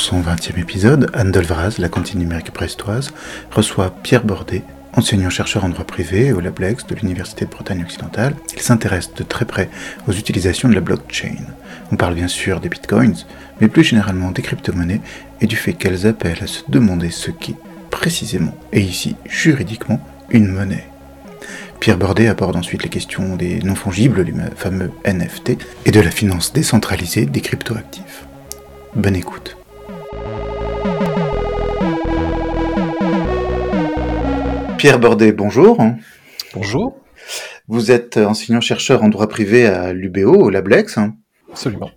pour son 20e épisode, Anne Delvraz, la cantine numérique brestoise, reçoit Pierre Bordet, enseignant-chercheur en droit privé au Lablex de l'Université de Bretagne occidentale. Il s'intéresse de très près aux utilisations de la blockchain. On parle bien sûr des bitcoins, mais plus généralement des crypto-monnaies et du fait qu'elles appellent à se demander ce qu'est précisément, et ici juridiquement, une monnaie. Pierre Bordet aborde ensuite les questions des non fongibles, les fameux NFT, et de la finance décentralisée des cryptoactifs. Bonne écoute. Pierre Bordet, bonjour. Bonjour. Vous êtes enseignant-chercheur en droit privé à l'UBO, au Lablex. Absolument.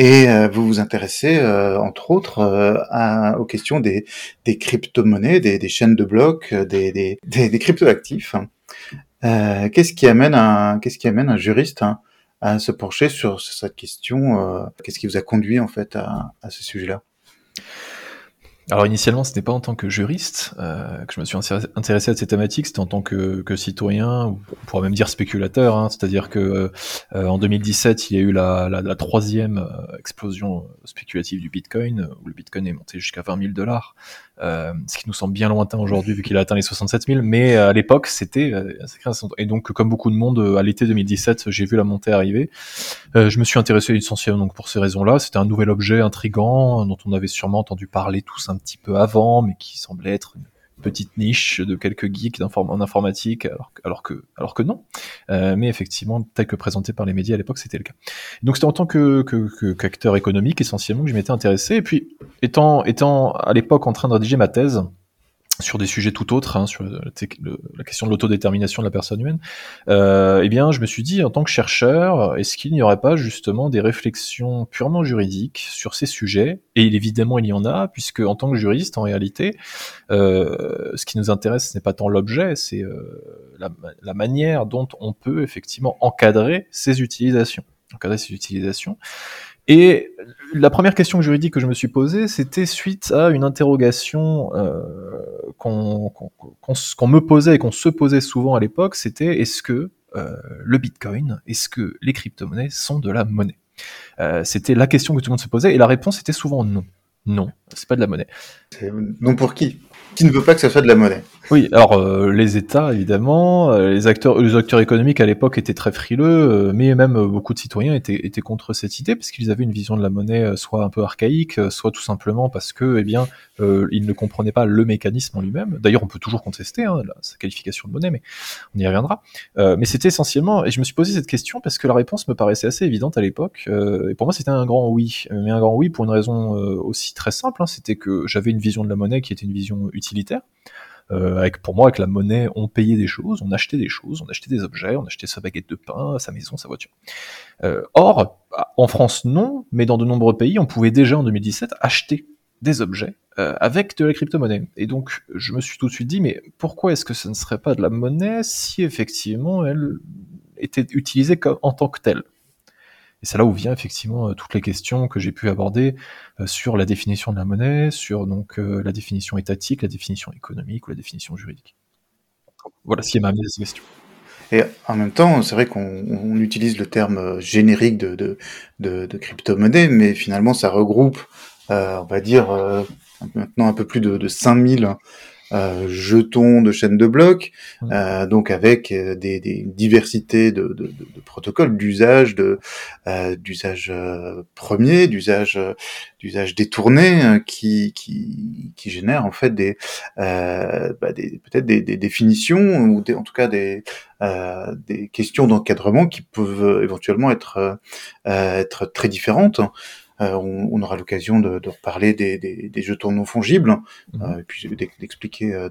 Et euh, vous vous intéressez, euh, entre autres, euh, aux questions des, crypto-monnaies, des, chaînes de blocs, des, des, des crypto-actifs. qu'est-ce qui amène un, qu'est-ce qui amène un juriste hein, à se pencher sur cette question Qu'est-ce qui vous a conduit en fait à, à ce sujet-là? Alors initialement, ce n'est pas en tant que juriste euh, que je me suis intéressé à ces thématiques, c'était en tant que, que, citoyen, on pourrait même dire spéculateur. Hein, C'est-à-dire que euh, en 2017, il y a eu la, la, la troisième euh, explosion spéculative du Bitcoin, où le Bitcoin est monté jusqu'à 20 000 dollars. Euh, ce qui nous semble bien lointain aujourd'hui vu qu'il a atteint les 67 000, mais euh, à l'époque c'était euh, et donc comme beaucoup de monde à l'été 2017 j'ai vu la montée arriver. je me suis intéressé essentiellement donc pour ces raisons-là. C'était un nouvel objet intrigant dont on avait sûrement entendu parler tous un petit peu avant, mais qui semblait être une petite niche de quelques geeks en informatique, alors, que, alors que non. Euh, mais effectivement, tel que présenté par les médias à l'époque, c'était le cas. Donc c'était en tant que, qu'acteur économique essentiellement que je m'étais intéressé. Et puis, étant, étant à l'époque en train de rédiger ma thèse, sur des sujets tout autres, hein, sur la question de l'autodétermination de la personne humaine, euh, eh bien, je me suis dit, en tant que chercheur, est-ce qu'il n'y aurait pas justement des réflexions purement juridiques sur ces sujets? Et évidemment, il y en a, puisque en tant que juriste, en réalité, euh, ce qui nous intéresse, ce n'est pas tant l'objet, c'est euh, la, la, manière dont on peut effectivement encadrer ces utilisations. Encadrer ces utilisations. Et la première question juridique que je me suis posée, c'était suite à une interrogation euh, qu'on me posait et qu'on se posait souvent à l'époque, c'était est-ce que euh, le Bitcoin, est-ce que les crypto-monnaies sont de la monnaie? Euh, C'était la question que tout le monde se posait et la réponse était souvent non. Non, c'est pas de la monnaie. Non pour qui? Qui ne veut pas que ça soit de la monnaie? Oui, alors euh, les États évidemment, euh, les acteurs, les acteurs économiques à l'époque étaient très frileux, euh, mais même beaucoup de citoyens étaient, étaient contre cette idée parce qu'ils avaient une vision de la monnaie soit un peu archaïque, soit tout simplement parce que, eh bien, ils ne comprenaient pas le mécanisme en lui-même. D'ailleurs, on peut toujours contester hein, sa qualification de monnaie, mais on y reviendra. mais c'était essentiellement, et je me suis posé cette question parce que la réponse me paraissait assez évidente à l'époque, et pour moi c'était un grand oui, mais un grand oui pour une raison aussi très simple, hein, c'était que j'avais une vision de la monnaie qui était une vision utilitaire. Euh, avec pour moi avec la monnaie on payait des choses, on achetait des choses, on achetait des objets, on achetait sa baguette de pain, sa maison, sa voiture. Euh, or en France non, mais dans de nombreux pays on pouvait déjà en 2017 acheter des objets euh, avec de la crypto-monnaie. Et donc je me suis tout de suite dit mais pourquoi est-ce que ce ne serait pas de la monnaie si effectivement elle était utilisée en tant que telle? Et c'est là où vient effectivement euh, toutes les questions que j'ai pu aborder euh, sur la définition de la monnaie, sur donc euh, la définition étatique, la définition économique ou la définition juridique. Voilà ce qui m'a amené à ces questions. Et en même temps, c'est vrai qu'on utilise le terme générique de, crypto-monnaie, mais finalement, ça regroupe, on va dire, maintenant un peu plus de, de 5000 euh, jetons de chaînes de blocs, euh, donc avec euh, des, des diversités de, de, de, protocoles, d'usage, de d'usage premier, d'usage d'usage détourné, qui, qui qui génèrent en fait des, bah des peut-être des, des, définitions ou des, en tout cas des des questions d'encadrement qui peuvent éventuellement être être très différentes. Euh, on, aura l'occasion de, reparler des, jetons non fongibles, mhm. euh, et puis d'expliquer euh,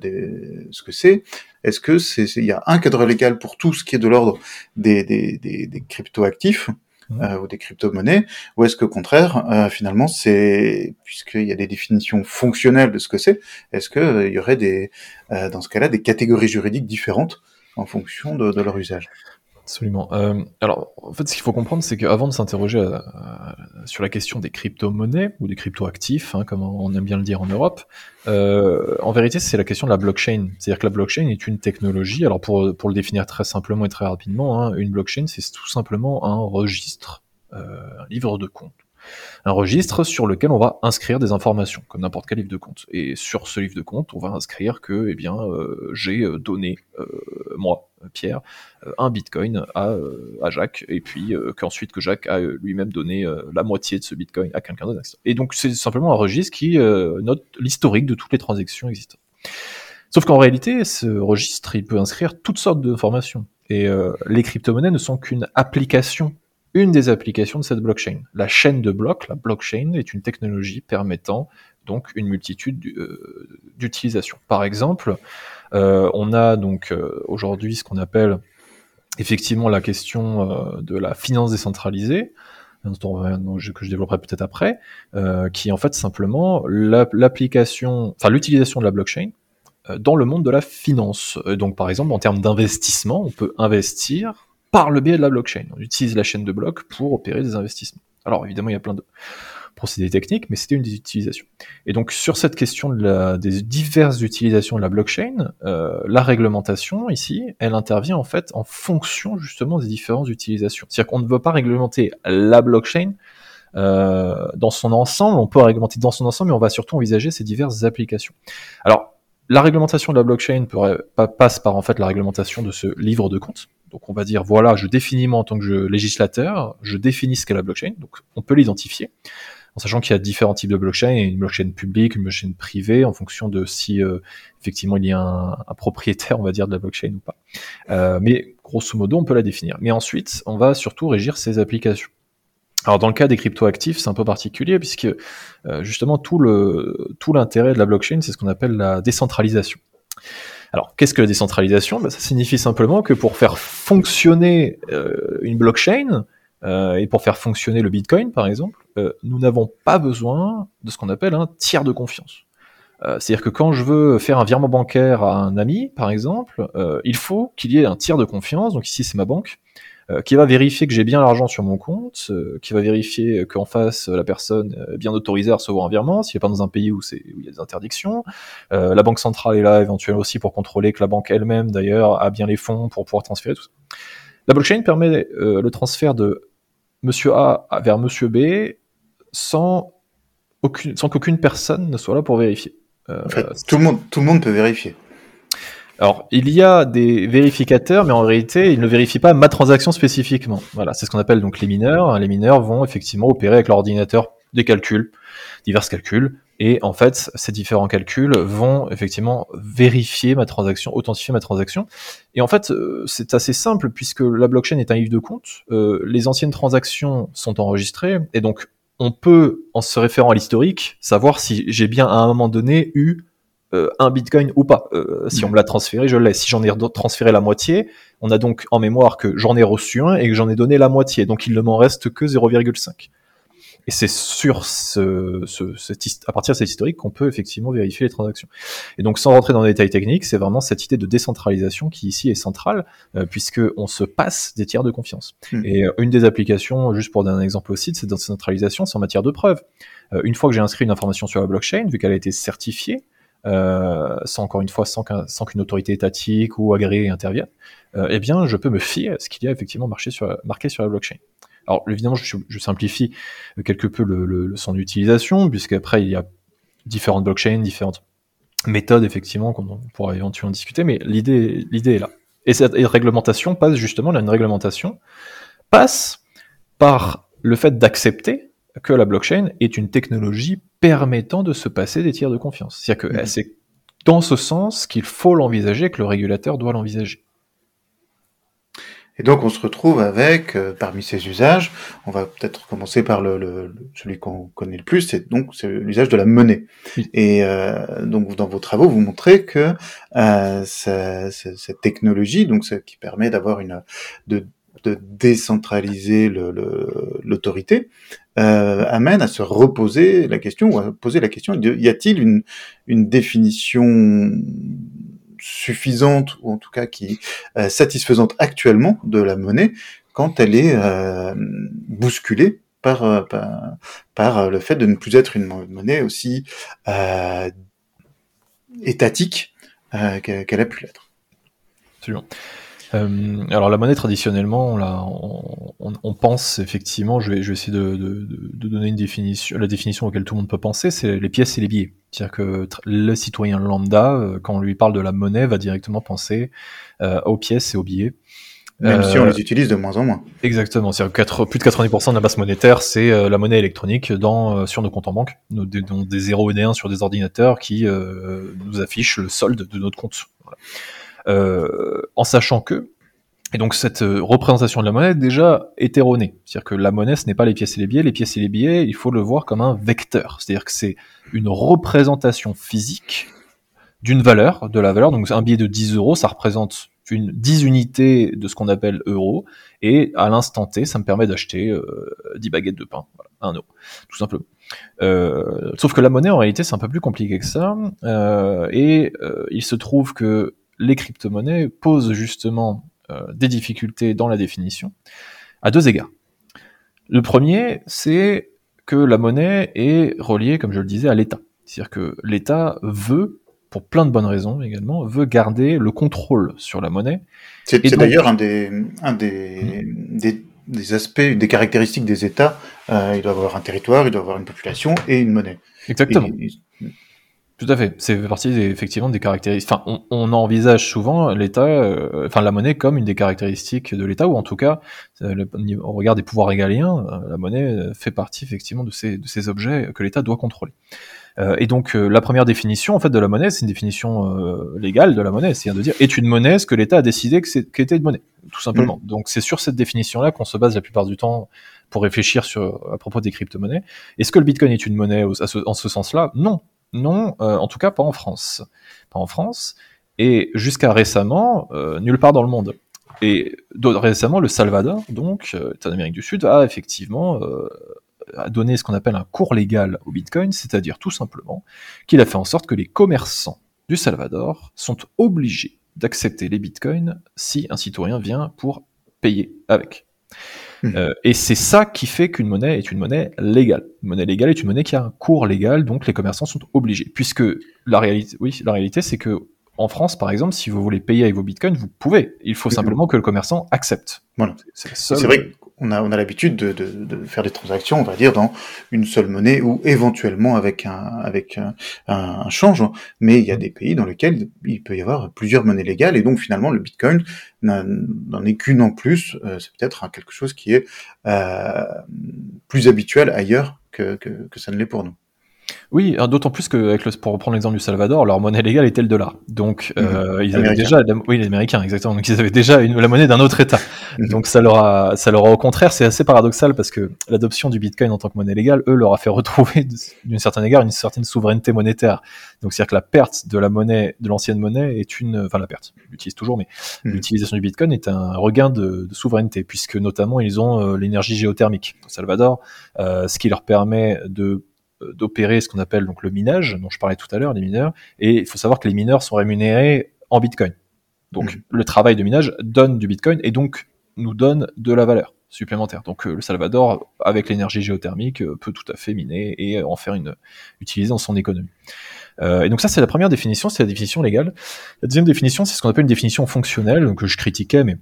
ce que c'est. Est-ce que c'est il y a un cadre légal pour tout ce qui est de l'ordre des, des, cryptoactifs mhm. ou des crypto-monnaies, ou est-ce que au contraire, finalement, c'est puisqu'il y a des définitions fonctionnelles de ce que c'est, est-ce que il y aurait des dans ce cas-là des catégories juridiques différentes en fonction de leur usage? Absolument. Alors, en fait, ce qu'il faut comprendre, c'est qu'avant de s'interroger sur la question des crypto-monnaies ou des crypto-actifs, hein, comme on aime bien le dire en Europe, euh, en vérité, c'est la question de la blockchain. C'est-à-dire que la blockchain est une technologie. Alors, pour, pour le définir très simplement et très rapidement, hein, une blockchain, c'est tout simplement un registre, un livre de compte Un registre sur lequel on va inscrire des informations, comme n'importe quel livre de compte. Et sur ce livre de compte, on va inscrire que eh bien, euh, j'ai euh, donné, euh, moi, Pierre, un bitcoin à, à Jacques, et puis qu'ensuite que Jacques a lui-même donné la moitié de ce bitcoin à quelqu'un d'autre. Et donc c'est simplement un registre qui note l'historique de toutes les transactions existantes. Sauf qu'en réalité, ce registre, il peut inscrire toutes sortes d'informations. Et les crypto-monnaies ne sont qu'une application une des applications de cette blockchain. La chaîne de blocs, la blockchain, est une technologie permettant donc une multitude euh, d'utilisations. Par exemple, euh, on a donc euh, aujourd'hui ce qu'on appelle effectivement la question de la finance décentralisée, que je développerai peut-être après, qui est en fait simplement l'application, enfin l'utilisation de la blockchain dans le monde de la finance. Donc par exemple, en termes d'investissement, on peut investir par le biais de la blockchain. On utilise la chaîne de blocs pour opérer des investissements. Alors évidemment, il y a plein de procédés techniques, mais c'était une des utilisations. Et donc sur cette question des diverses utilisations de la blockchain, euh, la réglementation ici, elle intervient en fait en fonction justement des différentes utilisations. C'est-à-dire qu'on ne veut pas réglementer la blockchain euh, dans son ensemble, on peut réglementer dans son ensemble, mais on va surtout envisager ces diverses applications. Alors la réglementation de la blockchain passe par en fait la réglementation de ce livre de compte. Donc on va dire voilà, je définis moi en tant que législateur, je définis ce qu'est la blockchain. Donc on peut l'identifier en sachant qu'il y a différents types de blockchain, une blockchain publique, une blockchain privée, en fonction de si euh, effectivement il y a un, propriétaire, on va dire, de la blockchain ou pas. Euh, mais grosso modo, on peut la définir. Mais ensuite, on va surtout régir ses applications. Alors dans le cas des cryptoactifs, c'est un peu particulier puisque euh, justement tout le tout l'intérêt de la blockchain, c'est ce qu'on appelle la décentralisation. Alors qu'est-ce que la décentralisation? Ben, Ça signifie simplement que pour faire fonctionner euh, une blockchain euh, et pour faire fonctionner le Bitcoin par exemple, nous n'avons pas besoin de ce qu'on appelle un tiers de confiance. C'est-à-dire que quand je veux faire un virement bancaire à un ami, par exemple, il faut qu'il y ait un tiers de confiance. Donc ici c'est ma banque euh, qui va vérifier que j'ai bien l'argent sur mon compte, euh, qui va vérifier qu'en face la personne est bien autorisée à recevoir un virement, s'il n'est pas dans un pays où, il y a des interdictions. Euh, la banque centrale est là éventuellement aussi pour contrôler que la banque elle-même d'ailleurs a bien les fonds pour pouvoir transférer tout ça. La blockchain permet le transfert de Monsieur A vers Monsieur B sans aucune, sans qu'aucune personne ne soit là pour vérifier. tout le monde, tout le monde peut vérifier. Alors, il y a des vérificateurs, mais en réalité, ils ne vérifient pas ma transaction spécifiquement. Voilà, c'est ce qu'on appelle donc les mineurs. Les mineurs vont effectivement opérer avec l'ordinateur des calculs, divers calculs, et en fait, ces différents calculs vont effectivement vérifier ma transaction, authentifier ma transaction. Et en fait, euh, c'est assez simple puisque la blockchain est un livre de compte. Euh, les anciennes transactions sont enregistrées et donc on peut, en se référant à l'historique, savoir si j'ai bien à un moment donné eu euh, un bitcoin ou pas. Euh, si on me l'a transféré, je l'ai. Si j'en ai transféré la moitié, on a donc en mémoire que j'en ai reçu un et que j'en ai donné la moitié. Donc il ne m'en reste que 0,5. Et c'est sur ce, ce, à partir de cet historique qu'on peut effectivement vérifier les transactions. Et donc sans rentrer dans les détails techniques, c'est vraiment cette idée de décentralisation qui ici est centrale, euh, puisque on se passe des tiers de confiance. Hmm. Et une des applications, juste pour donner un exemple aussi de cette décentralisation, c'est en matière de preuve. une fois que j'ai inscrit une information sur la blockchain, vu qu'elle a été certifiée, euh, sans encore une fois sans qu'une autorité étatique ou agréée intervienne, euh, eh bien je peux me fier à ce qu'il y a effectivement marqué sur, marqué sur la blockchain. Alors évidemment, je, je simplifie quelque peu le, le, son utilisation, puisqu'après il y a différentes blockchains, différentes méthodes effectivement qu'on pourra éventuellement discuter, mais l'idée est là. Et cette réglementation passe justement, là, une réglementation passe par le fait d'accepter que la blockchain est une technologie permettant de se passer des tiers de confiance. C'est-à-dire que mhm. c'est dans ce sens qu'il faut l'envisager, que le régulateur doit l'envisager. Et donc on se retrouve avec, euh, parmi ces usages, on va peut-être commencer par le, celui qu'on connaît le plus, c'est donc c'est l'usage de la monnaie. Et euh, donc dans vos travaux, vous montrez que euh, cette technologie, donc ce qui permet d'avoir une de de décentraliser l'autorité, euh, amène à se reposer la question, ou à poser la question, y a-t-il une, définition suffisante, ou en tout cas qui euh, satisfaisante actuellement de la monnaie, quand elle est euh, bousculée par, par, le fait de ne plus être une monnaie aussi étatique qu'elle a pu l'être? Euh, alors la monnaie traditionnellement, là, on, on, pense effectivement, je vais, je vais essayer de, de, de, donner une définition, la définition auquel tout le monde peut penser, c'est les pièces et les billets. C'est-à-dire que le citoyen lambda, euh, quand on lui parle de la monnaie, va directement penser euh, aux pièces et aux billets. Même si on les utilise de moins en moins. Exactement. C'est plus de 90% de la base monétaire, c'est la monnaie électronique dans, sur nos comptes en banque, nos, des, des 0 et des 1 sur des ordinateurs qui nous affichent le solde de notre compte. Voilà. Euh, en sachant que et donc cette euh, représentation de la monnaie déjà est erronée. C'est-à-dire que la monnaie, ce n'est pas les pièces et les billets. Les pièces et les billets, il faut le voir comme un vecteur. C'est-à-dire que c'est une représentation physique d'une valeur, de la valeur. Donc un billet de 10 euros, ça représente une 10 unités de ce qu'on appelle euros. Et à l'instant T, ça me permet d'acheter euh, 10 baguettes de pain. Voilà, 1 euro, tout simplement. Euh, sauf que la monnaie, en réalité, c'est un peu plus compliqué que ça. Euh, et euh, il se trouve que les crypto-monnaies posent justement euh, des difficultés dans la définition à deux égards. Le premier, c'est que la monnaie est reliée, comme je le disais, à l'État. C'est-à-dire que l'État veut, pour plein de bonnes raisons également, veut garder le contrôle sur la monnaie. C'est d'ailleurs un, des, un des, des, des, aspects, des caractéristiques des États. Euh, il doit avoir un territoire, il doit avoir une population et une monnaie. Exactement. Tout à fait. C'est partie effectivement des caractéristiques. Enfin, on, on envisage souvent l'État, euh, enfin la monnaie comme une des caractéristiques de l'État, ou en tout cas, euh, le, au regard des pouvoirs régaliens, euh, la monnaie fait partie effectivement de ces, de ces objets que l'État doit contrôler. et donc la première définition en fait de la monnaie, c'est une définition légale de la monnaie, c'est-à-dire de dire est une monnaie ce que l'État a décidé que c'était une monnaie, tout simplement. Mmh. Donc c'est sur cette définition-là qu'on se base la plupart du temps pour réfléchir sur à propos des crypto-monnaies. Est-ce que le Bitcoin est une monnaie en ce sens-là? Non, non, euh, en tout cas pas en France. Pas en France. Et jusqu'à récemment, euh, nulle part dans le monde. Et récemment, le Salvador, donc, euh, en Amérique du Sud, a effectivement donné ce qu'on appelle un cours légal au Bitcoin, c'est-à-dire tout simplement qu'il a fait en sorte que les commerçants du Salvador sont obligés d'accepter les Bitcoins si un citoyen vient pour payer avec. Mmh. Euh, et c'est ça qui fait qu'une monnaie est une monnaie légale. Une monnaie légale est une monnaie qui a un cours légal, donc les commerçants sont obligés. Puisque la réalité, oui, la réalité, c'est que en France, par exemple, si vous voulez payer avec vos bitcoins, vous pouvez. Il faut simplement que le commerçant accepte. Voilà. C'est vrai qu'on a, on a l'habitude de, de, faire des transactions, on va dire, dans une seule monnaie ou éventuellement avec un, avec un, change. Mais il y a des pays dans lesquels il peut y avoir plusieurs monnaies légales et donc finalement le bitcoin n'en est qu'une en plus. Euh, c'est peut-être quelque chose qui est euh, plus habituel ailleurs que, que ça ne l'est pour nous. Oui, d'autant plus que, avec le, pour reprendre l'exemple du Salvador, leur monnaie légale était le dollar. Donc, euh, mhm. ils avaient déjà, oui, les Américains, exactement. Donc, ils avaient déjà une, la monnaie d'un autre État. Mhm. Donc, ça leur a, ça leur a, au contraire, c'est assez paradoxal parce que l'adoption du Bitcoin en tant que monnaie légale, eux, leur a fait retrouver, d'une certaine égard, une certaine souveraineté monétaire. Donc, c'est-à-dire que la perte de la monnaie, de l'ancienne monnaie est une, enfin, la perte, ils l'utilisent toujours, mais mhm. l'utilisation du Bitcoin est un regain de, de souveraineté puisque notamment ils ont euh, l'énergie géothermique au Salvador, euh, ce qui leur permet de d'opérer ce qu'on appelle donc le minage, dont je parlais tout à l'heure, les mineurs. Et il faut savoir que les mineurs sont rémunérés en Bitcoin. Donc mmh. le travail de minage donne du Bitcoin et donc nous donne de la valeur supplémentaire. Donc euh, le Salvador, avec l'énergie géothermique, euh, peut tout à fait miner et en faire une utiliser dans son économie. et donc ça c'est la première définition, c'est la définition légale. La deuxième définition, c'est ce qu'on appelle une définition fonctionnelle que je critiquais, mais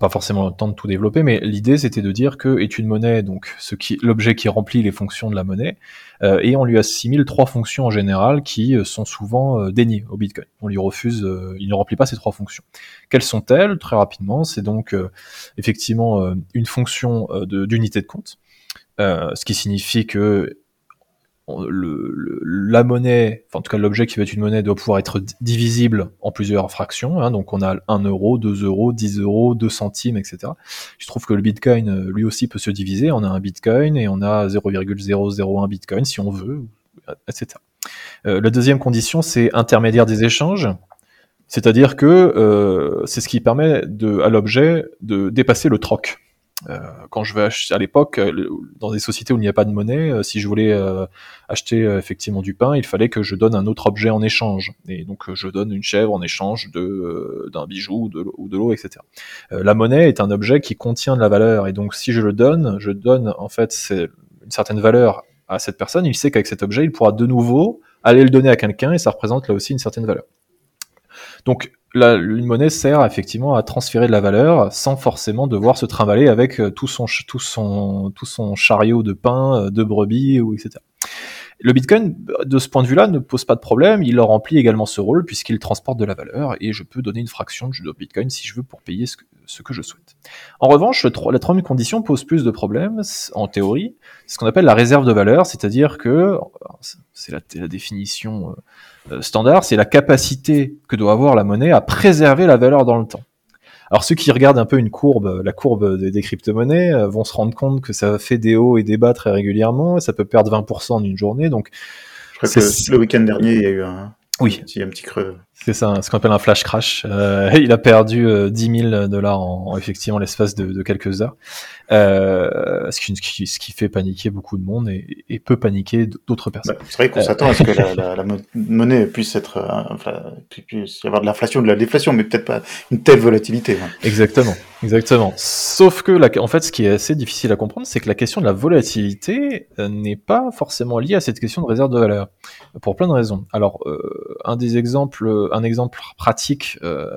pas forcément le temps de tout développer, mais l'idée c'était de dire que est une monnaie donc ce qui l'objet qui remplit les fonctions de la monnaie, euh, et on lui assimile trois fonctions en général qui euh, sont souvent euh, déniées au Bitcoin. On lui refuse, il ne remplit pas ces trois fonctions. Quelles sont-elles? Très rapidement, c'est donc effectivement une fonction d'unité de compte, ce qui signifie que le, la monnaie, enfin en tout cas l'objet qui va être une monnaie doit pouvoir être divisible en plusieurs fractions. Hein, donc on a 1 euro, 2 euros, 10 euros, 2 centimes, etc. Je trouve que le Bitcoin euh, lui aussi peut se diviser. On a un Bitcoin et on a 0,001 Bitcoin si on veut, etc. Euh, la deuxième condition, c'est intermédiaire des échanges. C'est-à-dire que euh, c'est ce qui permet de, à l'objet de dépasser le troc. Euh, quand je vais acheter à l'époque, euh, dans des sociétés où il n'y a pas de monnaie, euh, si je voulais acheter effectivement du pain, il fallait que je donne un autre objet en échange. Et donc je donne une chèvre en échange de d'un bijou ou de l'eau, etc. la monnaie est un objet qui contient de la valeur, et donc si je le donne, je donne en fait une certaine valeur à cette personne. Il sait qu'avec cet objet, il pourra de nouveau aller le donner à quelqu'un, et ça représente là aussi une certaine valeur. Donc la, une monnaie sert effectivement à transférer de la valeur sans forcément devoir se trimballer avec tout son, tout son, tout son chariot de pain, de brebis, ou etc. Le Bitcoin, de ce point de vue-là, ne pose pas de problème. Il remplit également ce rôle puisqu'il transporte de la valeur et je peux donner une fraction de Bitcoin si je veux pour payer ce que, je souhaite. En revanche, la troisième condition pose plus de problèmes en théorie. C'est ce qu'on appelle la réserve de valeur, c'est-à-dire que c'est la, la, définition euh, standard, c'est la capacité que doit avoir la monnaie à préserver la valeur dans le temps. Alors ceux qui regardent un peu une courbe, la courbe des, crypto-monnaies, euh, vont se rendre compte que ça fait des hauts et des bas très régulièrement, et ça peut perdre 20% en une journée. Donc, je crois que le week-end dernier, il y a eu un, oui. Un petit creux. C'est ça, ce qu'on appelle un flash crash. Euh, il a perdu euh, 10 000 dollars en, effectivement l'espace de, de, quelques heures, euh, ce, qui, ce, qui, fait paniquer beaucoup de monde et, et peut paniquer d'autres personnes. Bah, c'est vrai qu'on s'attend à ce que la, la, la, monnaie puisse être, euh, puisse y avoir de l'inflation, de la déflation, mais peut-être pas une telle volatilité. Hein. Exactement, exactement. Sauf que, la, en fait, ce qui est assez difficile à comprendre, c'est que la question de la volatilité euh, n'est pas forcément liée à cette question de réserve de valeur, pour plein de raisons. Alors, un des exemples un exemple pratique euh,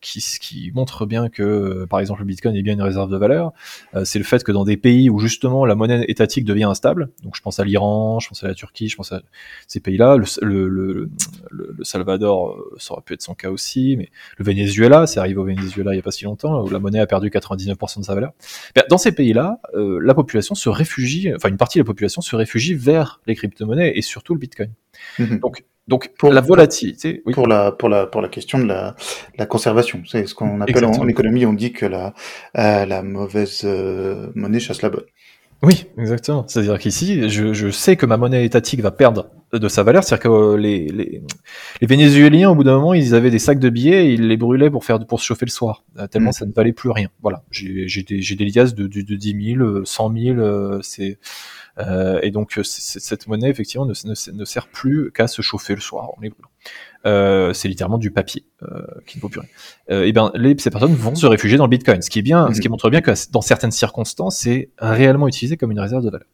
qui, qui, montre bien que, par exemple, le Bitcoin est bien une réserve de valeur, euh, c'est le fait que dans des pays où justement la monnaie étatique devient instable, donc je pense à l'Iran, je pense à la Turquie, je pense à ces pays-là, le, le, le, Salvador, euh, ça aurait pu être son cas aussi, mais le Venezuela, c'est arrivé au Venezuela il n'y a pas si longtemps, où la monnaie a perdu 99% de sa valeur. dans ces pays-là, la population se réfugie, enfin une partie de la population se réfugie vers les crypto-monnaies et surtout le Bitcoin. Mhm. Donc donc pour la volatilité, oui. pour la pour la pour la question de la, la conservation, c'est ce qu'on appelle en, économie, on dit que la euh, la mauvaise euh, monnaie chasse la bonne. Oui, exactement. C'est-à-dire qu'ici, je, je, sais que ma monnaie étatique va perdre de sa valeur. C'est-à-dire que euh, les, les, les, Vénézuéliens, au bout d'un moment, ils avaient des sacs de billets et ils les brûlaient pour faire pour se chauffer le soir, tellement mm. ça ne valait plus rien. Voilà. J'ai des, des liasses de, de, de 10 000, 100 000. C'est euh, et donc cette monnaie effectivement ne, ne, sert plus qu'à se chauffer le soir en les brûlant. Euh, c'est littéralement du papier euh, qui ne vaut plus rien. Euh, et bien, les, ces personnes vont se réfugier dans le Bitcoin, ce qui est bien, ce qui mhm. montre bien que dans certaines circonstances, c'est réellement utilisé comme une réserve de valeur.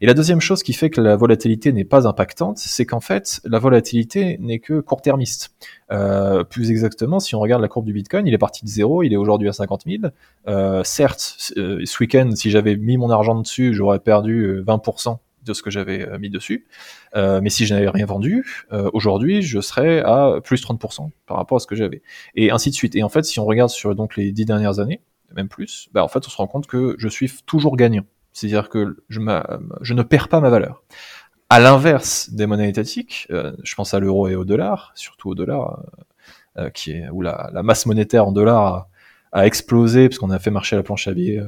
Et la deuxième chose qui fait que la volatilité n'est pas impactante, c'est qu'en fait, la volatilité n'est que court-termiste. Euh, plus exactement, si on regarde la courbe du Bitcoin, il est parti de zéro, il est aujourd'hui à 50 000. Euh, certes, ce week-end, si j'avais mis mon argent dessus, j'aurais perdu 20% de ce que j'avais euh, mis dessus. Euh, mais si je n'avais rien vendu, euh, aujourd'hui, je serais à plus 30% par rapport à ce que j'avais. Et ainsi de suite. Et en fait, si on regarde sur donc les dix dernières années, même plus, bah, en fait, on se rend compte que je suis toujours gagnant. C'est-à-dire que je, ne perds pas ma valeur. À l'inverse des monnaies étatiques, je pense à l'euro et au dollar, surtout au dollar, qui est où la, masse monétaire en dollars a, a explosé parce qu'on a fait marcher la planche à billets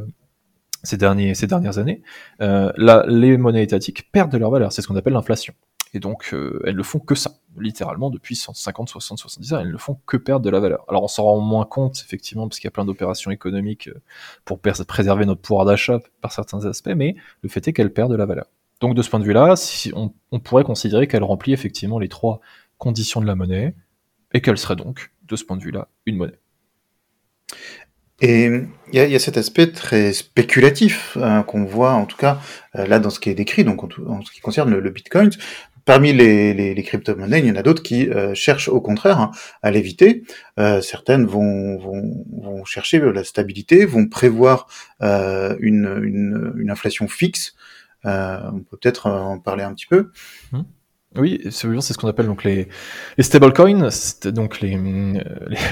ces, dernières années, euh, les monnaies étatiques perdent de leur valeur. C'est ce qu'on appelle l'inflation. Et donc, euh, elles ne font que ça, littéralement, depuis 150, 60, 70 ans, elles ne font que perdre de la valeur. Alors, on s'en rend moins compte, effectivement, parce qu'il y a plein d'opérations économiques euh, pour préserver notre pouvoir d'achat par certains aspects, mais le fait est qu'elles perdent de la valeur. Donc, de ce point de vue-là, on, on, pourrait considérer qu'elle remplit effectivement les trois conditions de la monnaie, et qu'elle serait donc, de ce point de vue-là, une monnaie. Et il y y a, cet aspect très spéculatif hein, qu'on voit, en tout cas euh, là dans ce qui est décrit, donc en, ce qui concerne le, Bitcoin. Parmi les, les, les crypto-monnaies, il y en a d'autres qui euh, cherchent au contraire hein, à l'éviter. Euh, certaines vont, vont, vont, chercher la stabilité, vont prévoir une, une, une, inflation fixe. on peut peut-être en parler un petit peu. Mmh. Oui, c'est ce qu'on appelle donc les, stablecoins, donc les,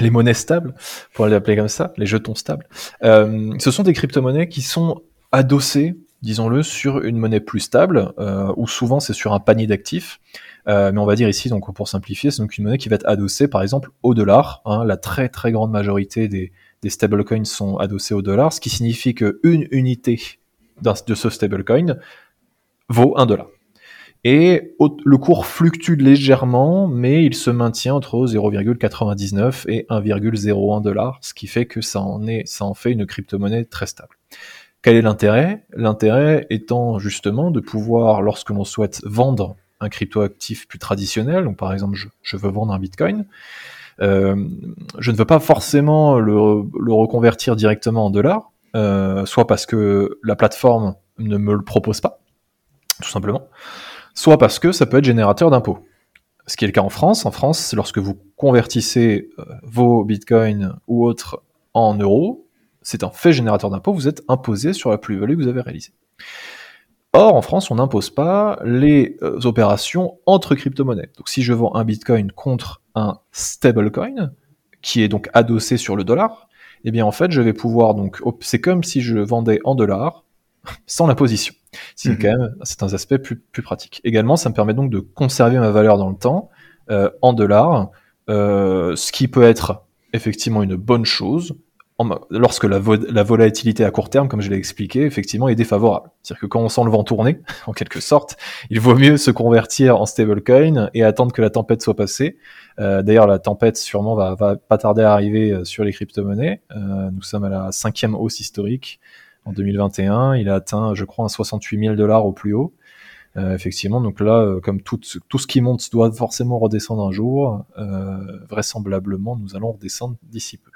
les, monnaies stables, pour les appeler comme ça, les jetons stables. Euh, ce sont des crypto-monnaies qui sont adossées, disons-le, sur une monnaie plus stable, euh, ou souvent c'est sur un panier d'actifs. Euh, mais on va dire ici, donc pour simplifier, c'est donc une monnaie qui va être adossée, par exemple, au dollar. Hein, la très très grande majorité des, des stablecoins sont adossés au dollar, ce qui signifie qu'une unité de ce stablecoin vaut un dollar. Et le cours fluctue légèrement, mais il se maintient entre 0,99 et 1,01 dollars, ce qui fait que ça en, est, ça en fait une crypto-monnaie très stable. Quel est l'intérêt? L'intérêt étant justement de pouvoir, lorsque l'on souhaite vendre un crypto-actif plus traditionnel, donc par exemple je, veux vendre un bitcoin, euh, je ne veux pas forcément le, reconvertir directement en dollars, euh, soit parce que la plateforme ne me le propose pas, tout simplement, soit parce que ça peut être générateur d'impôts. Ce qui est le cas en France. En France, lorsque vous convertissez euh, vos bitcoins ou autres en euros, c'est un fait générateur d'impôt, vous êtes imposé sur la plus-value que vous avez réalisée. Or, en France, on n'impose pas les euh, opérations entre crypto-monnaies. Donc, si je vends un bitcoin contre un stablecoin, qui est donc adossé sur le dollar, eh bien, en fait, je vais pouvoir donc, c'est comme si je vendais en dollars sans l'imposition. C'est mhm. quand même, c'est un aspect plus, plus pratique. Également, ça me permet donc de conserver ma valeur dans le temps, euh, en dollars, euh, ce qui peut être effectivement une bonne chose, lorsque la, volatilité à court terme, comme je l'ai expliqué, effectivement est défavorable. C'est-à-dire que quand on sent le vent tourner, en quelque sorte, il vaut mieux se convertir en stablecoin et attendre que la tempête soit passée. Euh, d'ailleurs, la tempête sûrement va, va, pas tarder à arriver sur les crypto-monnaies. Nous sommes à la cinquième hausse historique en 2021. Il a atteint, je crois, un 68 000 dollars au plus haut. effectivement, donc là, comme tout, tout ce qui monte doit forcément redescendre un jour, vraisemblablement, nous allons redescendre d'ici peu.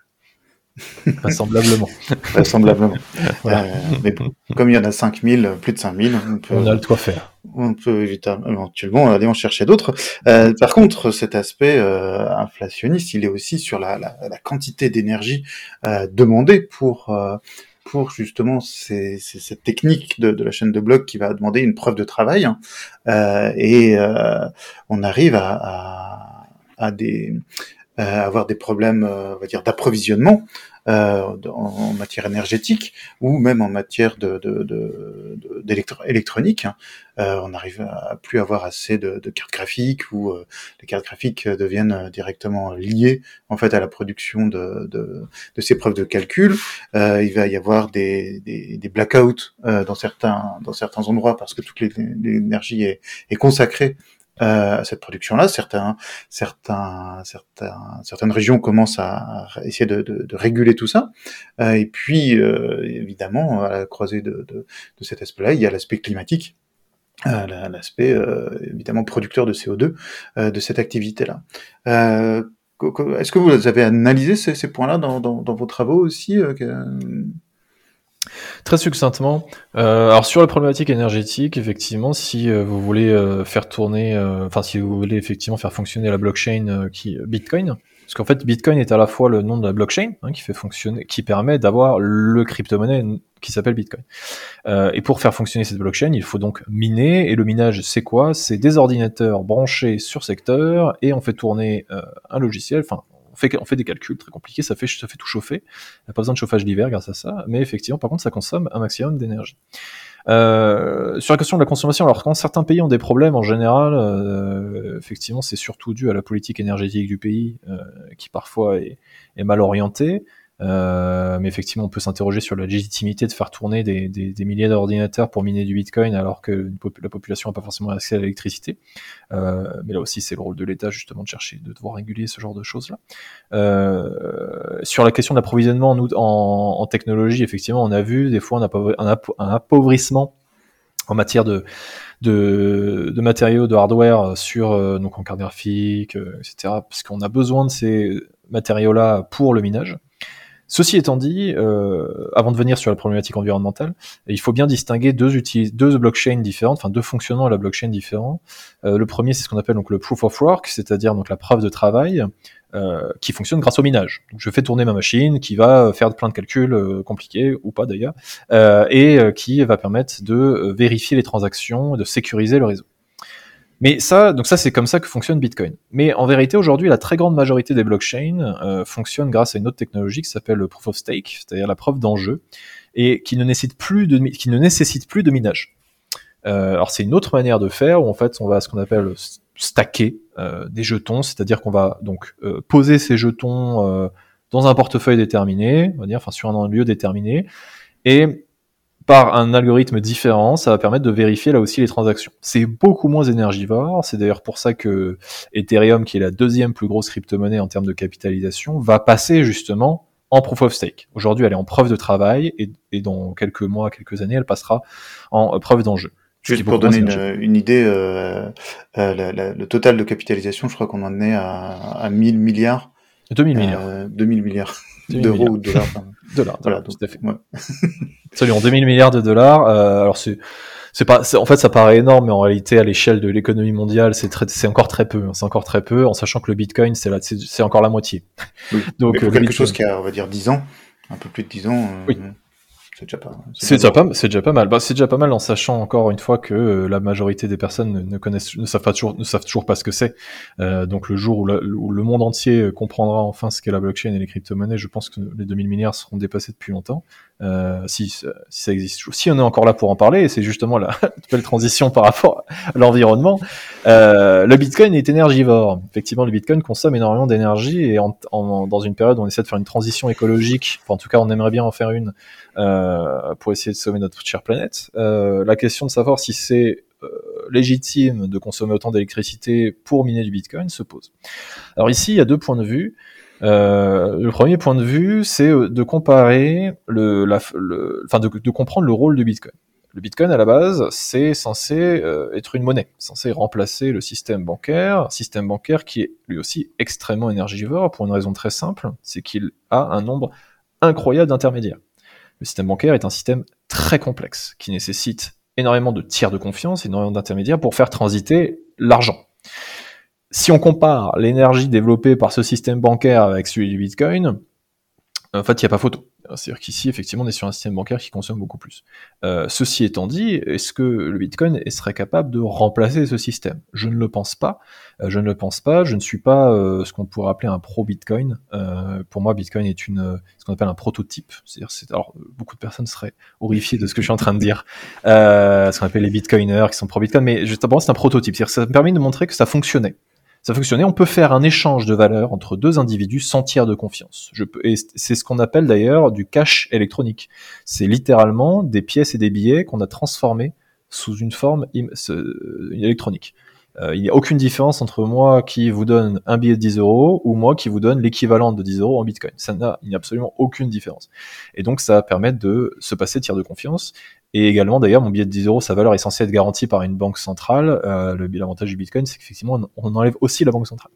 Vraisemblablement. Vraisemblablement. Euh, mais bon, comme il y en a 5000, plus de 5000, on, peut, on a le quoi faire. On peut éventuellement aller en chercher d'autres. Euh, par contre, cet aspect euh, inflationniste, il est aussi sur la, la, la quantité d'énergie euh, demandée pour euh, justement ces, ces, cette technique de, la chaîne de blocs qui va demander une preuve de travail. Hein. et on arrive à, des avoir des problèmes, on va dire, d'approvisionnement euh, en, matière énergétique ou même en matière de, d'électronique. Hein. Euh, on n'arrive à plus avoir assez de, cartes graphiques ou euh, les cartes graphiques deviennent directement liées en fait à la production de, de, ces preuves de calcul. il va y avoir des, des, blackouts dans certains dans certains endroits parce que toute l'énergie est, est consacrée à cette production-là. Certains, certains, certains, certaines régions commencent à essayer de, de, de réguler tout ça. Euh, et puis, euh, évidemment, à la croisée de, de, de cet aspect-là, il y a l'aspect climatique. Euh, l'aspect évidemment producteur de CO2 de cette activité-là. Est-ce que vous avez analysé ces, ces points-là dans, dans, dans, vos travaux aussi Très succinctement, euh, alors sur la problématique énergétique, effectivement, si euh, vous voulez euh, faire tourner, euh, enfin si vous voulez effectivement faire fonctionner la blockchain qui Bitcoin, parce qu'en fait Bitcoin est à la fois le nom de la blockchain hein, qui fait fonctionner, qui permet d'avoir le crypto-monnaie qui s'appelle Bitcoin. et pour faire fonctionner cette blockchain, il faut donc miner. Et le minage, c'est quoi? C'est des ordinateurs branchés sur secteur et on fait tourner un logiciel, enfin on fait des calculs très compliqués, ça fait, tout chauffer. Il n'y a pas besoin de chauffage d'hiver grâce à ça, mais effectivement, par contre, ça consomme un maximum d'énergie. Euh, sur la question de la consommation, alors quand certains pays ont des problèmes, en général, euh, effectivement, c'est surtout dû à la politique énergétique du pays, euh, qui parfois est mal orientée. Euh, mais effectivement, on peut s'interroger sur la légitimité de faire tourner des, des, des milliers d'ordinateurs pour miner du Bitcoin alors que la population n'a pas forcément accès à l'électricité. Euh, mais là aussi, c'est le rôle de l'État justement de chercher, de devoir réguler ce genre de choses-là. Euh, sur la question de l'approvisionnement en, technologie, effectivement, on a vu des fois un, appauvrissement en matière de, de, de, matériaux, de hardware sur donc en carte graphique, etc. Parce qu'on a besoin de ces matériaux-là pour le minage. Ceci étant dit, euh, avant de venir sur la problématique environnementale, il faut bien distinguer deux, deux blockchains différentes, enfin deux fonctionnements à la blockchain différents. Euh, le premier, c'est ce qu'on appelle donc le proof of work, c'est-à-dire donc la preuve de travail, euh, qui fonctionne grâce au minage. Je fais tourner ma machine, qui va faire plein de calculs compliqués ou pas d'ailleurs, et qui va permettre de vérifier les transactions, de sécuriser le réseau. Mais ça, donc ça, c'est comme ça que fonctionne Bitcoin. Mais en vérité, aujourd'hui, la très grande majorité des blockchains euh, fonctionnent grâce à une autre technologie qui s'appelle le proof of stake, c'est-à-dire la preuve d'enjeu, et qui ne nécessite plus de, qui ne nécessite plus de minage. Euh, alors c'est une autre manière de faire où en fait on va ce qu'on appelle stacker euh, des jetons, c'est-à-dire qu'on va donc euh, poser ces jetons euh, dans un portefeuille déterminé, on va dire, enfin sur un lieu déterminé, et par un algorithme différent, ça va permettre de vérifier là aussi les transactions. C'est beaucoup moins énergivore, c'est d'ailleurs pour ça que Ethereum, qui est la deuxième plus grosse crypto-monnaie en termes de capitalisation, va passer justement en proof of stake. Aujourd'hui, elle est en preuve de travail et, dans quelques mois, quelques années, elle passera en euh, preuve d'enjeu. Juste pour donner une, idée, euh, euh, le total de capitalisation, je crois qu'on en est à, à 1000 milliards. 2000 milliards. 2000 milliards d'euros ou de dollars. dollars, voilà, tout à fait. Ouais. Salut, en 2000 milliards de dollars. Euh, alors c'est c'est pas, en fait, ça paraît énorme, mais en réalité, à l'échelle de l'économie mondiale, c'est très, c'est encore très peu. Hein. c'est encore très peu, en sachant que le Bitcoin, c'est là, c'est encore la moitié. Donc, pour quelque chose qui a, on va dire, 10 ans, un peu plus de 10 ans. Oui. C'est déjà pas. C'est c'est déjà pas mal. Bah, c'est déjà pas mal en sachant encore une fois que euh, la majorité des personnes ne, connaissent, ne savent pas toujours, ne savent toujours pas ce que c'est. Euh, donc le jour où, le monde entier comprendra enfin ce qu'est la blockchain et les crypto-monnaies, je pense que les 2000 milliards seront dépassés depuis longtemps. Euh, si, si ça existe, si on est encore là pour en parler, c'est justement la belle transition par rapport à l'environnement. Euh, le Bitcoin est énergivore. Effectivement, le Bitcoin consomme énormément d'énergie et en, en, dans une période où on essaie de faire une transition écologique, enfin, en tout cas, on aimerait bien en faire une euh, pour essayer de sauver notre chère planète. Euh, la question de savoir si c'est euh, légitime de consommer autant d'électricité pour miner du Bitcoin se pose. Alors ici, il y a deux points de vue. Euh, le premier point de vue, c'est euh, de comparer le, enfin de, comprendre le rôle du Bitcoin. Le Bitcoin à la base, c'est censé euh, être une monnaie, censé remplacer le système bancaire, système bancaire qui est lui aussi extrêmement énergivore pour une raison très simple, c'est qu'il a un nombre incroyable d'intermédiaires. Le système bancaire est un système très complexe qui nécessite énormément de tiers de confiance, énormément d'intermédiaires pour faire transiter l'argent si on compare l'énergie développée par ce système bancaire avec celui du Bitcoin, en fait, il n'y a pas photo. C'est-à-dire qu'ici, effectivement, on est sur un système bancaire qui consomme beaucoup plus. Euh, ceci étant dit, est-ce que le Bitcoin serait capable de remplacer ce système? Je ne le pense pas. Euh, je ne le pense pas. Je ne suis pas euh, ce qu'on pourrait appeler un pro-Bitcoin. pour moi, Bitcoin est une ce qu'on appelle un prototype. C'est, beaucoup de personnes seraient horrifiées de ce que je suis en train de dire. ce qu'on appelle les Bitcoiners qui sont pro-Bitcoin, mais justement, c'est un prototype. C'est-à-dire, ça me permet de montrer que ça fonctionnait ça fonctionnait, on peut faire un échange de valeurs entre deux individus sans tiers de confiance. Je peux, et c'est ce qu'on appelle d'ailleurs du cash électronique. C'est littéralement des pièces et des billets qu'on a transformés sous une forme électronique. Euh, il n'y a aucune différence entre moi qui vous donne un billet de 10 euros ou moi qui vous donne l'équivalent de 10 euros en bitcoin. Ça n'a, il n'y a absolument aucune différence. Et donc, ça va permettre de se passer tiers de confiance. Et également, d'ailleurs, mon billet de 10 euros, sa valeur est censée être garantie par une banque centrale. Euh, l'avantage du bitcoin, c'est qu'effectivement, on enlève aussi la banque centrale.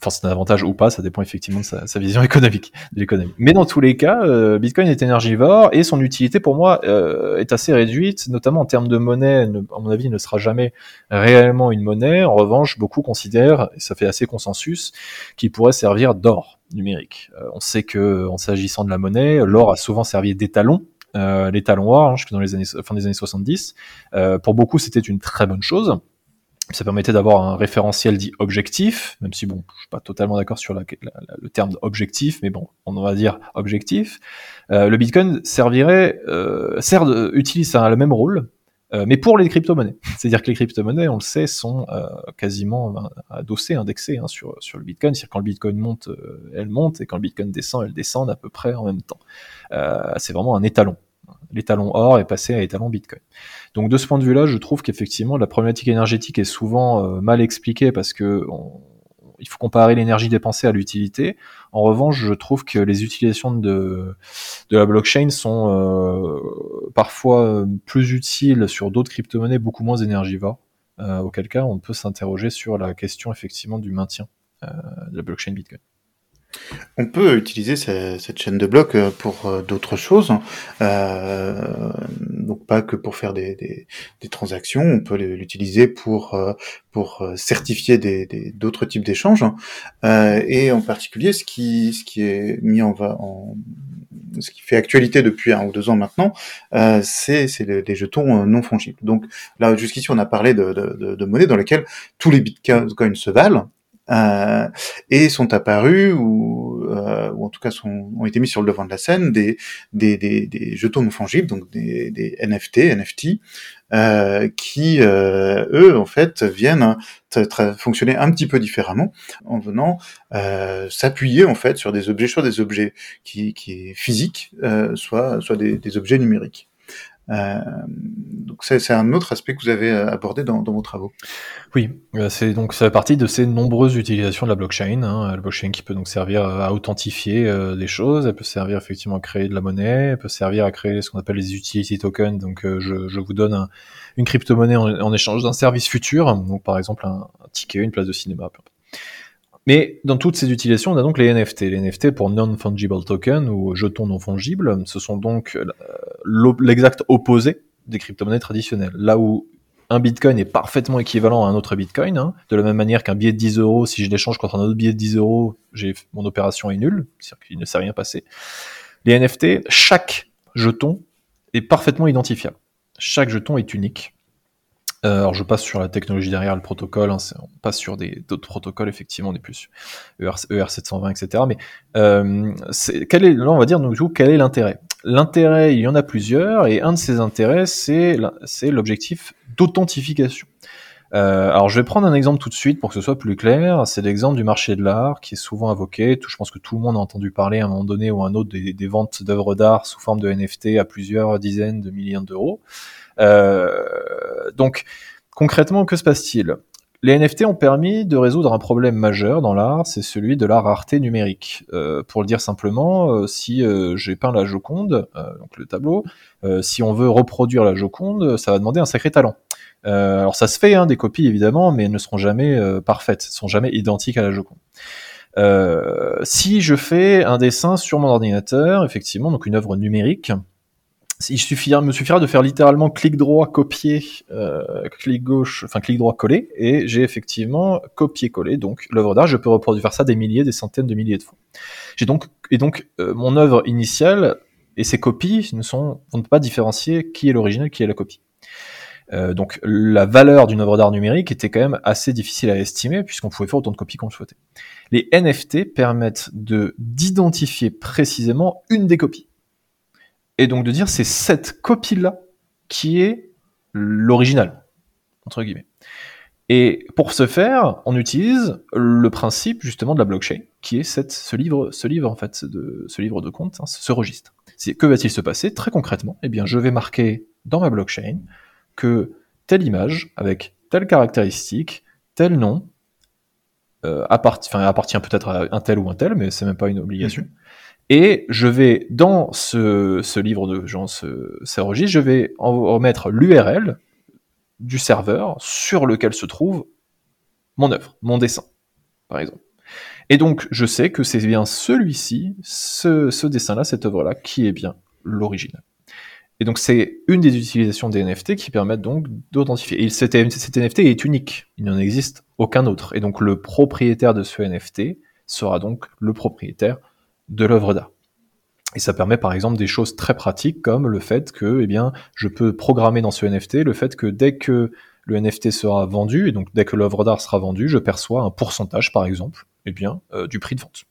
Enfin, c'est un avantage ou pas, ça dépend effectivement de sa, vision économique de l'économie. Mais dans tous les cas, euh, Bitcoin est énergivore et son utilité pour moi euh, est assez réduite, notamment en termes de monnaie. à mon avis, il ne sera jamais réellement une monnaie. En revanche, beaucoup considèrent, et ça fait assez consensus, qu'il pourrait servir d'or numérique. Euh, on sait que, en s'agissant de la monnaie, l'or a souvent servi d'étalon euh, l'étalon or, hein, dans les années, fin des années 70. Euh, pour beaucoup, c'était une très bonne chose ça permettait d'avoir un référentiel dit objectif, même si bon, je suis pas totalement d'accord sur le terme objectif, mais bon, on va dire objectif. Euh, le Bitcoin servirait, euh, sert utilise le même rôle, mais pour les crypto-monnaies. C'est-à-dire que les crypto-monnaies, on le sait, sont quasiment ben, adossées, indexées hein, sur, sur le Bitcoin. C'est-à-dire quand le Bitcoin monte, euh, elle monte, et quand le Bitcoin descend, elle descend à peu près en même temps. c'est vraiment un étalon l'étalon or est passé à l'étalon Bitcoin. Donc de ce point de vue-là, je trouve qu'effectivement la problématique énergétique est souvent euh, mal expliquée parce que faut comparer l'énergie dépensée à l'utilité. En revanche, je trouve que les utilisations de, la blockchain sont euh, parfois plus utiles sur d'autres crypto-monnaies beaucoup moins énergivores. Euh, auquel cas, on peut s'interroger sur la question effectivement du maintien de la blockchain Bitcoin. On peut utiliser cette chaîne de blocs euh, pour euh, d'autres choses, hein. euh, donc pas que pour faire des, transactions. On peut l'utiliser pour pour certifier d'autres types d'échanges, hein. et en particulier ce qui ce qui est mis en, en ce qui fait actualité depuis un ou deux ans maintenant, c'est des jetons non fongibles. Donc là, jusqu'ici, on a parlé de, de, de monnaie dans lesquelles tous les bitcoins se valent, euh, et sont apparus ou, euh, ou en tout cas sont, ont été mis sur le devant de la scène des, des, des, des jetons non fongibles, donc des, des NFT, NFT, euh, qui euh, eux en fait viennent fonctionner un petit peu différemment en venant euh, s'appuyer en fait sur des objets, soit des objets qui, qui est physiques, soit soit des, des objets numériques. Euh, donc c'est un autre aspect que vous avez euh, abordé dans, dans vos travaux. Oui, euh, c'est donc ça fait partie de ces nombreuses utilisations de la blockchain. Hein, la blockchain qui peut donc servir à authentifier des choses, elle peut servir effectivement à créer de la monnaie, elle peut servir à créer ce qu'on appelle les utility tokens. Donc je, je vous donne une crypto-monnaie en, en, échange d'un service futur, donc par exemple un, un ticket, une place de cinéma. Mais dans toutes ces utilisations, on a donc les NFT. Les NFT pour Non-Fungible Token ou jetons non fongibles, ce sont donc euh, l'exact opposé des crypto-monnaies traditionnelles. Là où un bitcoin est parfaitement équivalent à un autre bitcoin, hein, de la même manière qu'un billet de 10 euros, si je l'échange contre un autre billet de 10 euros, mon opération est nulle, c'est-à-dire qu'il ne s'est rien passé. Les NFT, chaque jeton est parfaitement identifiable. Chaque jeton est unique. Euh, alors je passe sur la technologie derrière le protocole, hein, on passe sur d'autres protocoles, effectivement, on est plus ER, ER720, etc. Mais euh, quel est, là on va dire, nous, quel est l'intérêt? L'intérêt, il y en a plusieurs, et un de ces intérêts, c'est, l'objectif d'authentification. Euh, alors je vais prendre un exemple tout de suite pour que ce soit plus clair. C'est l'exemple du marché de l'art qui est souvent invoqué. Je pense que tout le monde a entendu parler à un moment donné ou à un autre des, des ventes d'œuvres d'art sous forme de NFT à plusieurs dizaines de millions d'euros. Euh, donc, concrètement, que se passe-t-il? Les NFT ont permis de résoudre un problème majeur dans l'art, c'est celui de la rareté numérique. Euh, pour le dire simplement, euh, si j'ai peint la Joconde, donc le tableau, si on veut reproduire la Joconde, ça va demander un sacré talent. alors ça se fait, hein, des copies évidemment, mais elles ne seront jamais parfaites, ne sont jamais identiques à la Joconde. si je fais un dessin sur mon ordinateur, effectivement, donc une œuvre numérique, il suffira, me suffira de faire littéralement clic droit copier, euh, clic gauche, enfin clic droit coller, et j'ai effectivement copié-collé donc l'œuvre d'art. Je peux reproduire ça des milliers, des centaines de milliers de fois. J'ai donc et donc euh, mon œuvre initiale et ses copies ne sont vont pas différencier qui est l'original, qui est la copie. Euh, donc la valeur d'une œuvre d'art numérique était quand même assez difficile à estimer puisqu'on pouvait faire autant de copies qu'on le souhaitait. Les NFT permettent de d'identifier précisément une des copies et donc de dire c'est cette copie-là qui est l'original, entre guillemets. Et pour ce faire, on utilise le principe justement de la blockchain, qui est cette, ce livre, ce livre en fait, de, ce livre de compte, hein, ce registre. Que va-t-il se passer? Très concrètement, eh bien, je vais marquer dans ma blockchain que telle image avec telle caractéristique, tel nom, euh, appartient, peut-être à un tel ou un tel, mais c'est même pas une obligation. Mhm. Et je vais, dans ce, livre de genre, ce, je vais en remettre l'URL du serveur sur lequel se trouve mon œuvre, mon dessin, par exemple. Et donc, je sais que c'est bien celui-ci, ce, dessin-là, cette œuvre-là, qui est bien l'original. Et donc, c'est une des utilisations des NFT qui permettent donc d'authentifier. Et cet, cet NFT est unique. Il n'en existe aucun autre. Et donc, le propriétaire de ce NFT sera donc le propriétaire de l'œuvre d'art. Et ça permet par exemple des choses très pratiques comme le fait que eh bien, je peux programmer dans ce NFT le fait que dès que le NFT sera vendu, et donc dès que l'œuvre d'art sera vendue, je perçois un pourcentage par exemple eh bien, euh, du prix de vente.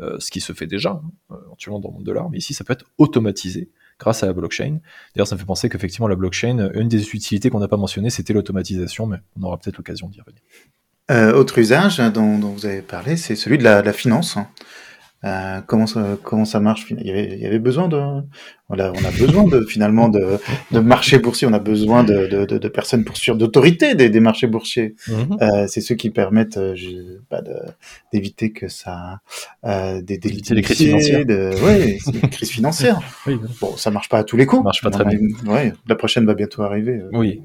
Euh, ce qui se fait déjà, hein, éventuellement dans le monde de l'art, mais ici ça peut être automatisé grâce à la blockchain. D'ailleurs, ça me fait penser qu'effectivement la blockchain, une des utilités qu'on n'a pas mentionné, c'était l'automatisation, mais on aura peut-être l'occasion d'y revenir. Euh, autre usage dont, dont, vous avez parlé, c'est celui de la, de la finance. Euh, comment ça comment ça marche il y avait, il y avait besoin de voilà on a besoin de finalement de, de marchés boursiers. On a besoin de, de, de, de personnes pour d'autorité des, des marchés boursiers. Mhm. euh, c'est ceux qui permettent euh, je, bah, d'éviter que ça euh, des, des, des crises financières. de, ouais crises financières oui, bon ça marche pas à tous les coups. Ça marche pas très bien. ouais la prochaine va bientôt arriver euh, oui.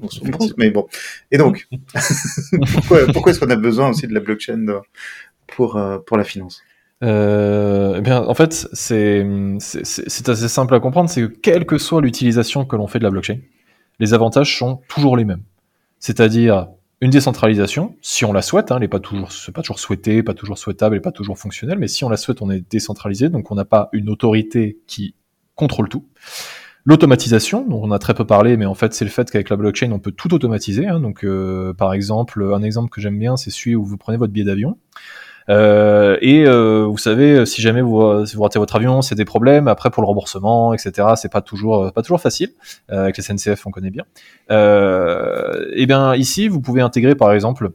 mais bon. Et donc pourquoi pourquoi est-ce qu'on a besoin aussi de la blockchain pour pour la finance? Euh, eh bien, en fait, c'est assez simple à comprendre, c'est que quelle que soit l'utilisation que l'on fait de la blockchain, les avantages sont toujours les mêmes. C'est-à-dire une décentralisation, si on la souhaite, hein, elle n'est pas toujours, pas toujours souhaité, pas toujours souhaitable, et pas toujours fonctionnelle, mais si on la souhaite, on est décentralisé, donc on n'a pas une autorité qui contrôle tout. L'automatisation, dont on a très peu parlé, mais en fait c'est le fait qu'avec la blockchain on peut tout automatiser. Hein, donc euh, par exemple, un exemple que j'aime bien, c'est celui où vous prenez votre billet d'avion. Euh, et euh, vous savez, si jamais vous, si vous ratez votre avion, c'est des problèmes. Après, pour le remboursement, etc., c'est pas toujours pas toujours facile. Euh, avec les SNCF, on connaît bien. et bien ici, vous pouvez intégrer par exemple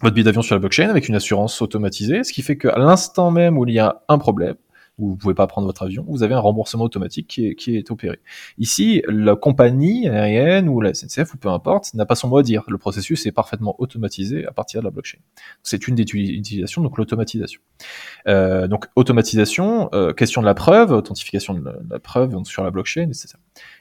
votre billet d'avion sur la blockchain avec une assurance automatisée, ce qui fait qu'à l'instant même où il y a un problème, où vous pouvez pas prendre votre avion, vous avez un remboursement automatique qui est, qui est opéré. Ici, la compagnie aérienne ou la SNCF ou peu importe n'a pas son mot à dire. Le processus est parfaitement automatisé à partir de la blockchain. C'est une des utilisations, donc l'automatisation. Euh, donc automatisation, euh, question de la preuve, authentification de la, preuve sur la blockchain, etc.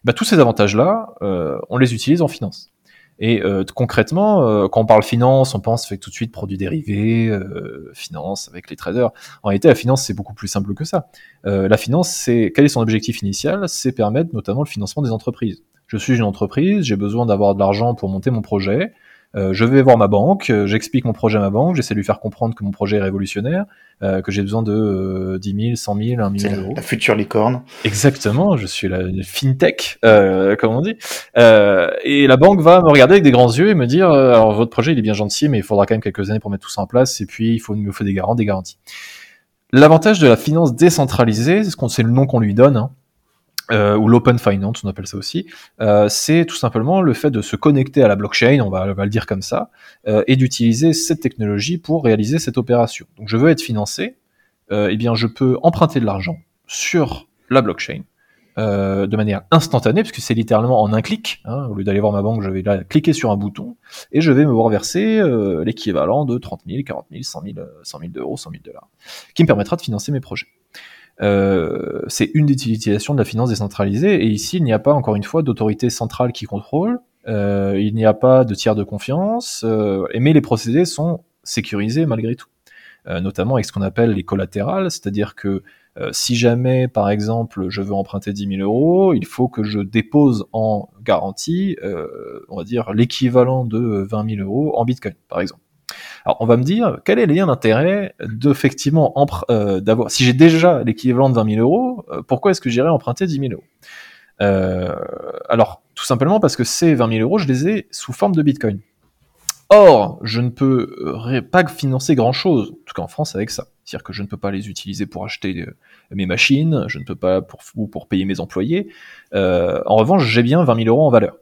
Bah, tous ces avantages-là, euh, on les utilise en finance. Et euh, concrètement, euh, quand on parle finance, on pense tout de suite produits dérivés, euh, finance avec les traders. En réalité, la finance c'est beaucoup plus simple que ça. la finance, c'est quel est son objectif initial? C'est permettre notamment le financement des entreprises. Je suis une entreprise, j'ai besoin d'avoir de l'argent pour monter mon projet. Euh, je vais voir ma banque, euh, j'explique mon projet à ma banque, j'essaie de lui faire comprendre que mon projet est révolutionnaire, euh, que j'ai besoin de 10 000, 100 000, 1 million d'euros. La future licorne. Exactement, je suis la fintech, comme on dit. et la banque va me regarder avec des grands yeux et me dire, alors votre projet il est bien gentil, mais il faudra quand même quelques années pour mettre tout ça en place, et puis il, faut, il me faut des garants, des garanties. L'avantage de la finance décentralisée, c'est le nom qu'on lui donne, hein, euh, ou l'open finance, on appelle ça aussi, euh, c'est tout simplement le fait de se connecter à la blockchain, on va, le dire comme ça, euh, et d'utiliser cette technologie pour réaliser cette opération. Donc je veux être financé, euh, eh bien je peux emprunter de l'argent sur la blockchain euh, de manière instantanée, puisque c'est littéralement en un clic. Hein, au lieu d'aller voir ma banque, je vais là cliquer sur un bouton et je vais me voir verser l'équivalent de 30 000, 40 000, 100 000, 100 000 euros, 100 000 dollars, qui me permettra de financer mes projets. Euh, c'est une des utilisations de la finance décentralisée. Et ici, il n'y a pas, encore une fois, d'autorité centrale qui contrôle. Euh, il n'y a pas de tiers de confiance. Euh, mais les procédés sont sécurisés malgré tout. notamment avec ce qu'on appelle les collatérales, c'est-à-dire que si jamais, par exemple, je veux emprunter 10 000 euros, il faut que je dépose en garantie, on va dire, l'équivalent de 20 000 euros en Bitcoin, par exemple. Alors on va me dire, quel est le d'intérêt d'effectivement euh, d'avoir, si j'ai déjà l'équivalent de 20 000 euros, euh, pourquoi est-ce que j'irais emprunter 10 000 euros? Euh, Alors tout simplement parce que ces 20 000 euros, je les ai sous forme de Bitcoin. Or, je ne peux pas financer grand-chose, en tout cas en France avec ça. C'est-à-dire que je ne peux pas les utiliser pour acheter mes machines, je ne peux pas pour, ou pour payer mes employés. en revanche, j'ai bien 20 000 euros en valeur.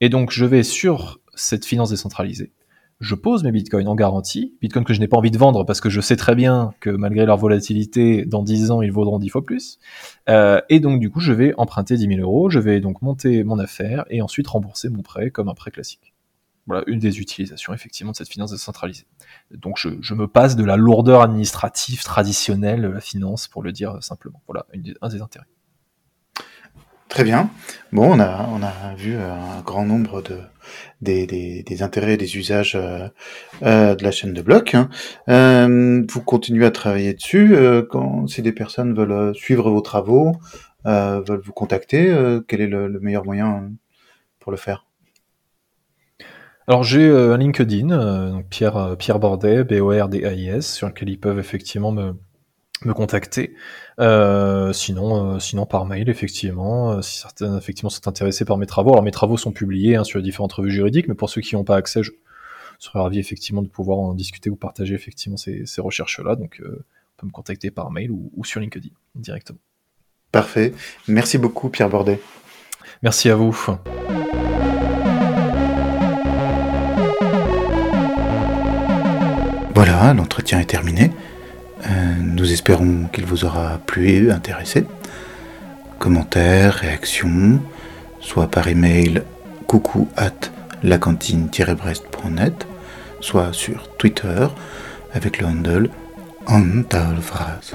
Et donc, je vais sur cette finance décentralisée je pose mes bitcoins en garantie, bitcoins que je n'ai pas envie de vendre parce que je sais très bien que malgré leur volatilité, dans 10 ans, ils vaudront 10 fois plus. Euh, et donc, du coup, je vais emprunter 10 000 euros, je vais donc monter mon affaire et ensuite rembourser mon prêt comme un prêt classique. Voilà une des utilisations effectivement de cette finance décentralisée. Donc je, je me passe de la lourdeur administrative traditionnelle de la finance, pour le dire simplement. Voilà un des intérêts. Très bien. Bon, on a, on a vu un grand nombre de, des, des, des intérêts et des usages euh, euh, de la chaîne de blocs. Hein. Euh, vous continuez à travailler dessus. Euh, quand, si des personnes veulent euh, suivre vos travaux, veulent vous contacter, quel est le, le, meilleur moyen pour le faire? Alors j'ai un LinkedIn, donc Pierre, Pierre Bordet, B-O-R-D-A-I-S, sur lequel ils peuvent effectivement me, me contacter. Euh, sinon, euh, sinon par mail, effectivement, euh, si certaines effectivement sont intéressés par mes travaux. Alors mes travaux sont publiés hein, sur les différentes revues juridiques, mais pour ceux qui n'ont pas accès, je serais ravi effectivement de pouvoir en discuter ou partager effectivement ces, ces recherches-là. Donc, on peut me contacter par mail ou, ou, sur LinkedIn directement. Parfait. Merci beaucoup, Pierre Bordet. Merci à vous. Voilà, l'entretien est terminé. Euh, nous espérons qu'il vous aura plu et intéressé. Commentaires, réactions, soit par email coucou at lacantine-brest.net, soit sur Twitter avec le handle Antalvraz.